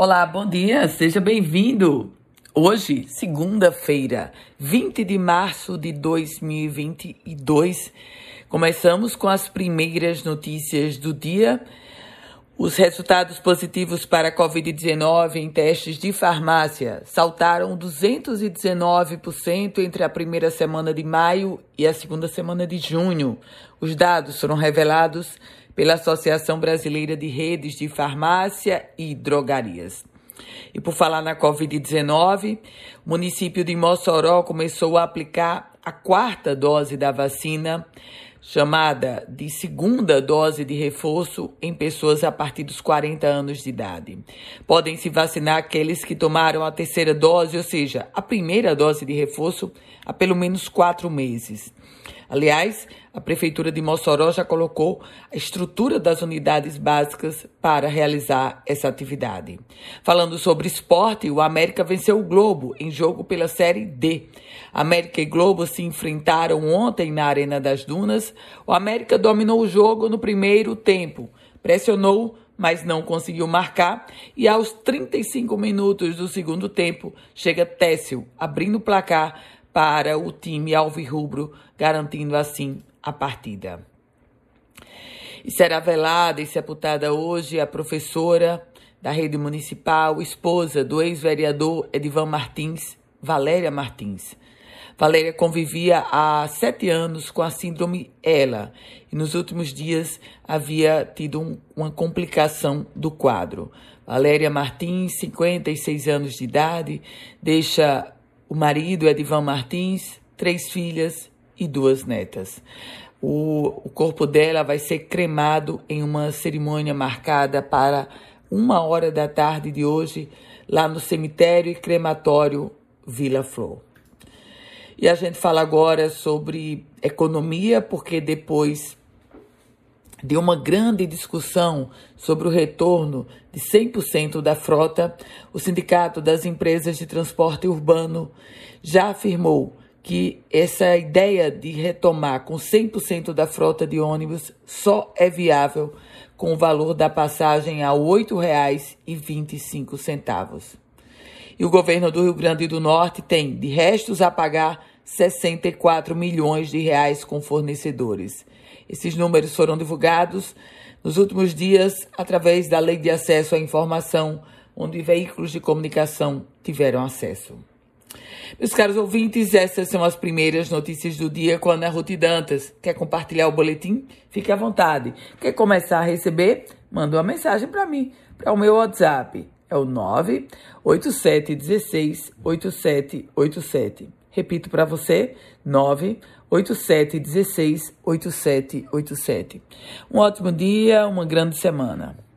Olá, bom dia, seja bem-vindo. Hoje, segunda-feira, 20 de março de 2022, começamos com as primeiras notícias do dia. Os resultados positivos para a Covid-19 em testes de farmácia saltaram 219% entre a primeira semana de maio e a segunda semana de junho. Os dados foram revelados pela Associação Brasileira de Redes de Farmácia e Drogarias. E por falar na Covid-19, o município de Mossoró começou a aplicar a quarta dose da vacina, chamada de segunda dose de reforço em pessoas a partir dos 40 anos de idade. Podem se vacinar aqueles que tomaram a terceira dose, ou seja, a primeira dose de reforço, há pelo menos quatro meses. Aliás, a Prefeitura de Mossoró já colocou a estrutura das unidades básicas para realizar essa atividade. Falando sobre esporte, o América venceu o Globo em jogo pela Série D. América e Globo se enfrentaram ontem na Arena das Dunas. O América dominou o jogo no primeiro tempo, pressionou mas não conseguiu marcar. E aos 35 minutos do segundo tempo, chega Técio, abrindo o placar para o time alvirrubro, garantindo assim a partida. E será velada e sepultada hoje a professora da rede municipal, esposa do ex-vereador Edivan Martins, Valéria Martins. Valéria convivia há sete anos com a síndrome ELA e nos últimos dias havia tido um, uma complicação do quadro. Valéria Martins, 56 anos de idade, deixa o marido, Edivan Martins, três filhas e duas netas. O, o corpo dela vai ser cremado em uma cerimônia marcada para uma hora da tarde de hoje, lá no cemitério e crematório Vila Flor. E a gente fala agora sobre economia, porque depois de uma grande discussão sobre o retorno de 100% da frota, o Sindicato das Empresas de Transporte Urbano já afirmou que essa ideia de retomar com 100% da frota de ônibus só é viável com o valor da passagem a R$ 8,25. E o governo do Rio Grande do Norte tem, de restos a pagar, 64 milhões de reais com fornecedores. Esses números foram divulgados nos últimos dias através da Lei de Acesso à Informação, onde veículos de comunicação tiveram acesso. Meus caros ouvintes, essas são as primeiras notícias do dia com a Ana Ruth Dantas. Quer compartilhar o boletim? Fique à vontade. Quer começar a receber? Manda uma mensagem para mim, para o meu WhatsApp. É o 98716 8787. Repito para você, 98716 8787. Um ótimo dia, uma grande semana.